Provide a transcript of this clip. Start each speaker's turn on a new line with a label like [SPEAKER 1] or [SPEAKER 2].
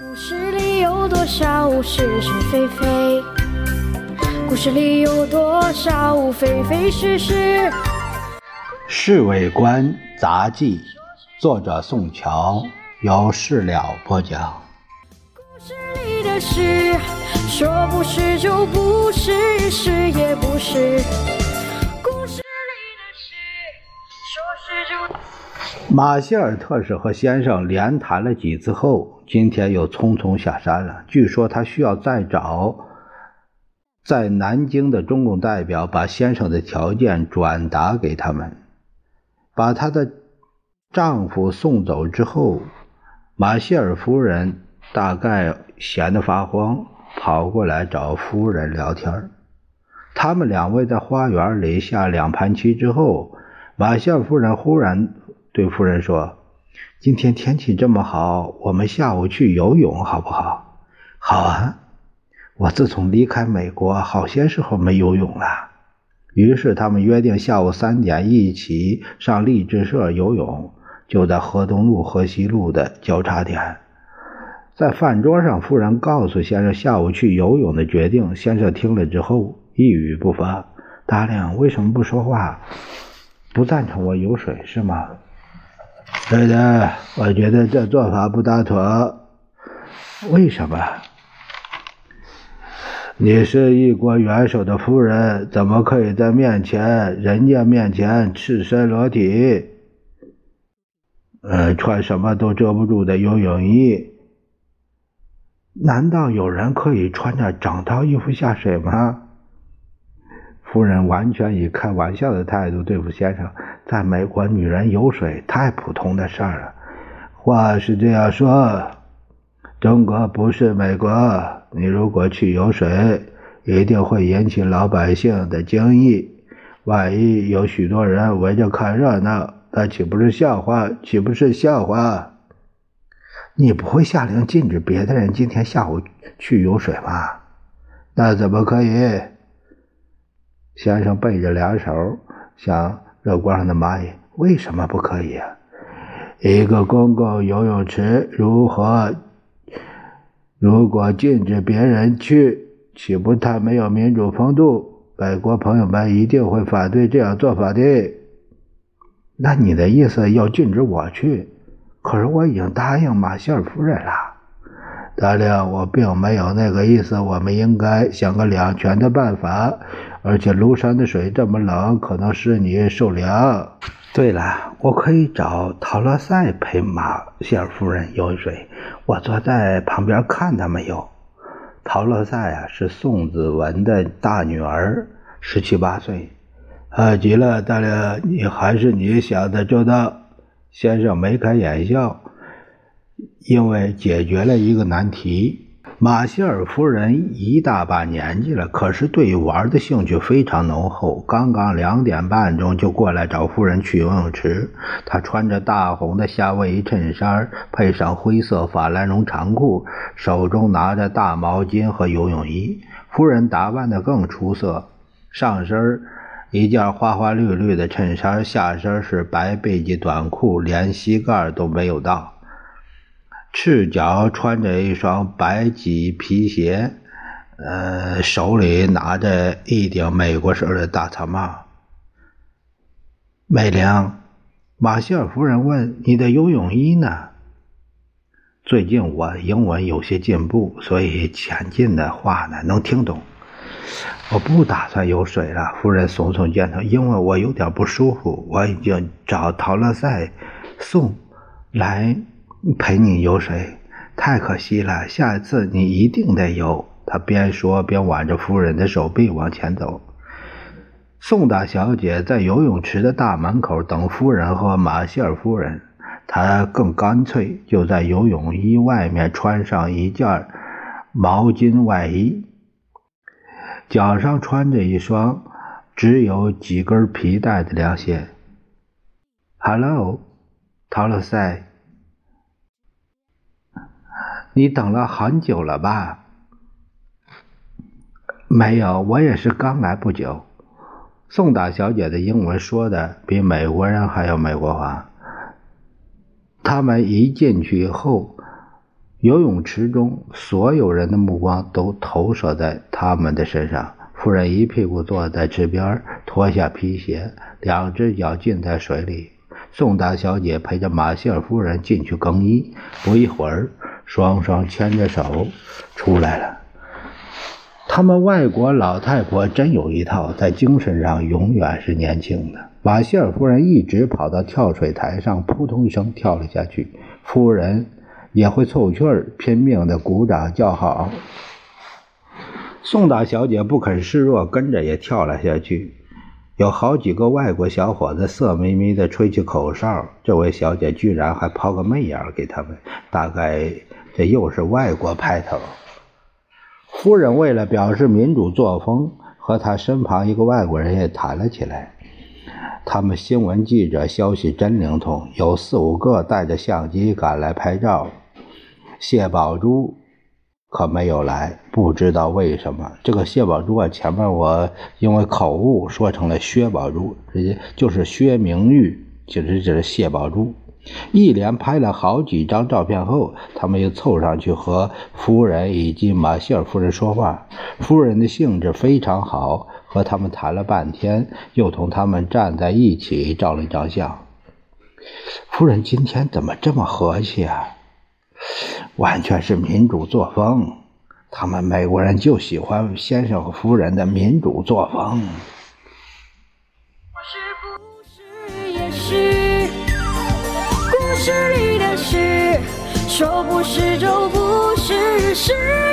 [SPEAKER 1] 故事里有多少是是非非？故事里有多少非非是是？
[SPEAKER 2] 《侍卫官杂记》，作者宋乔，由事了播讲。
[SPEAKER 1] 故事里的事，说不是就不是，是也不是。
[SPEAKER 2] 马歇尔特使和先生连谈了几次后，今天又匆匆下山了。据说他需要再找。在南京的中共代表把先生的条件转达给他们，把她的丈夫送走之后，马歇尔夫人大概闲得发慌，跑过来找夫人聊天。他们两位在花园里下两盘棋之后，马歇尔夫人忽然对夫人说：“今天天气这么好，我们下午去游泳好不好？”“好啊。”我自从离开美国，好些时候没游泳了。于是他们约定下午三点一起上励志社游泳，就在河东路河西路的交叉点。在饭桌上，夫人告诉先生下午去游泳的决定。先生听了之后一语不发。大亮为什么不说话？不赞成我游水是吗？对的，我觉得这做法不大妥。为什么？你是一国元首的夫人，怎么可以在面前人家面前赤身裸体？呃，穿什么都遮不住的游泳衣？难道有人可以穿着整套衣服下水吗？夫人完全以开玩笑的态度对付先生。在美国，女人游水太普通的事儿了。话是这样说，中国不是美国。你如果去游水，一定会引起老百姓的惊异。万一有许多人围着看热闹，那岂不是笑话？岂不是笑话？你不会下令禁止别的人今天下午去游水吗？那怎么可以？先生背着两手，像热锅上的蚂蚁。为什么不可以啊？一个公共游泳池如何？如果禁止别人去，岂不太没有民主风度？外国朋友们一定会反对这样做法的。那你的意思要禁止我去？可是我已经答应马歇尔夫人了。大亮，我并没有那个意思。我们应该想个两全的办法。而且庐山的水这么冷，可能使你受凉。对了，我可以找陶乐赛陪马歇尔夫人游水。我坐在旁边看他们游。陶乐赛啊，是宋子文的大女儿，十七八岁。啊，极了，大亮，你还是你想的周到。先生眉开眼笑，因为解决了一个难题。马歇尔夫人一大把年纪了，可是对玩的兴趣非常浓厚。刚刚两点半钟就过来找夫人去游泳池。她穿着大红的夏威夷衬衫，配上灰色法兰绒长裤，手中拿着大毛巾和游泳衣。夫人打扮得更出色，上身一件花花绿绿的衬衫，下身是白背心短裤，连膝盖都没有到。赤脚穿着一双白麂皮鞋，呃，手里拿着一顶美国式的大草帽。美玲，马歇尔夫人问：“你的游泳衣呢？”最近我英文有些进步，所以前进的话呢能听懂。我不打算游水了，夫人耸耸肩头，因为我有点不舒服。我已经找陶乐赛送来。陪你游水，太可惜了。下一次你一定得游。他边说边挽着夫人的手臂往前走。宋大小姐在游泳池的大门口等夫人和马歇尔夫人。她更干脆，就在游泳衣外面穿上一件毛巾外衣，脚上穿着一双只有几根皮带的凉鞋。Hello，陶乐塞。你等了很久了吧？没有，我也是刚来不久。宋大小姐的英文说的比美国人还要美国话。他们一进去后，游泳池中，所有人的目光都投射在他们的身上。夫人一屁股坐在池边，脱下皮鞋，两只脚浸在水里。宋大小姐陪着马歇尔夫人进去更衣，不一会儿，双双牵着手出来了。他们外国老太婆真有一套，在精神上永远是年轻的。马歇尔夫人一直跑到跳水台上，扑通一声跳了下去。夫人也会凑趣儿，拼命的鼓掌叫好。宋大小姐不肯示弱，跟着也跳了下去。有好几个外国小伙子色眯眯地吹起口哨，这位小姐居然还抛个媚眼给他们，大概这又是外国派头。夫人为了表示民主作风，和他身旁一个外国人也谈了起来。他们新闻记者消息真灵通，有四五个带着相机赶来拍照。谢宝珠。可没有来，不知道为什么。这个谢宝珠啊，前面我因为口误说成了薛宝珠，直接就是薛明玉，其实就是谢宝珠。一连拍了好几张照片后，他们又凑上去和夫人以及马歇尔夫人说话。夫人的兴致非常好，和他们谈了半天，又同他们站在一起照了一张相。夫人今天怎么这么和气啊？完全是民主作风，他们美国人就喜欢先生和夫人的民主作风。
[SPEAKER 1] 是不是也是是你的事？说不是就不是，是。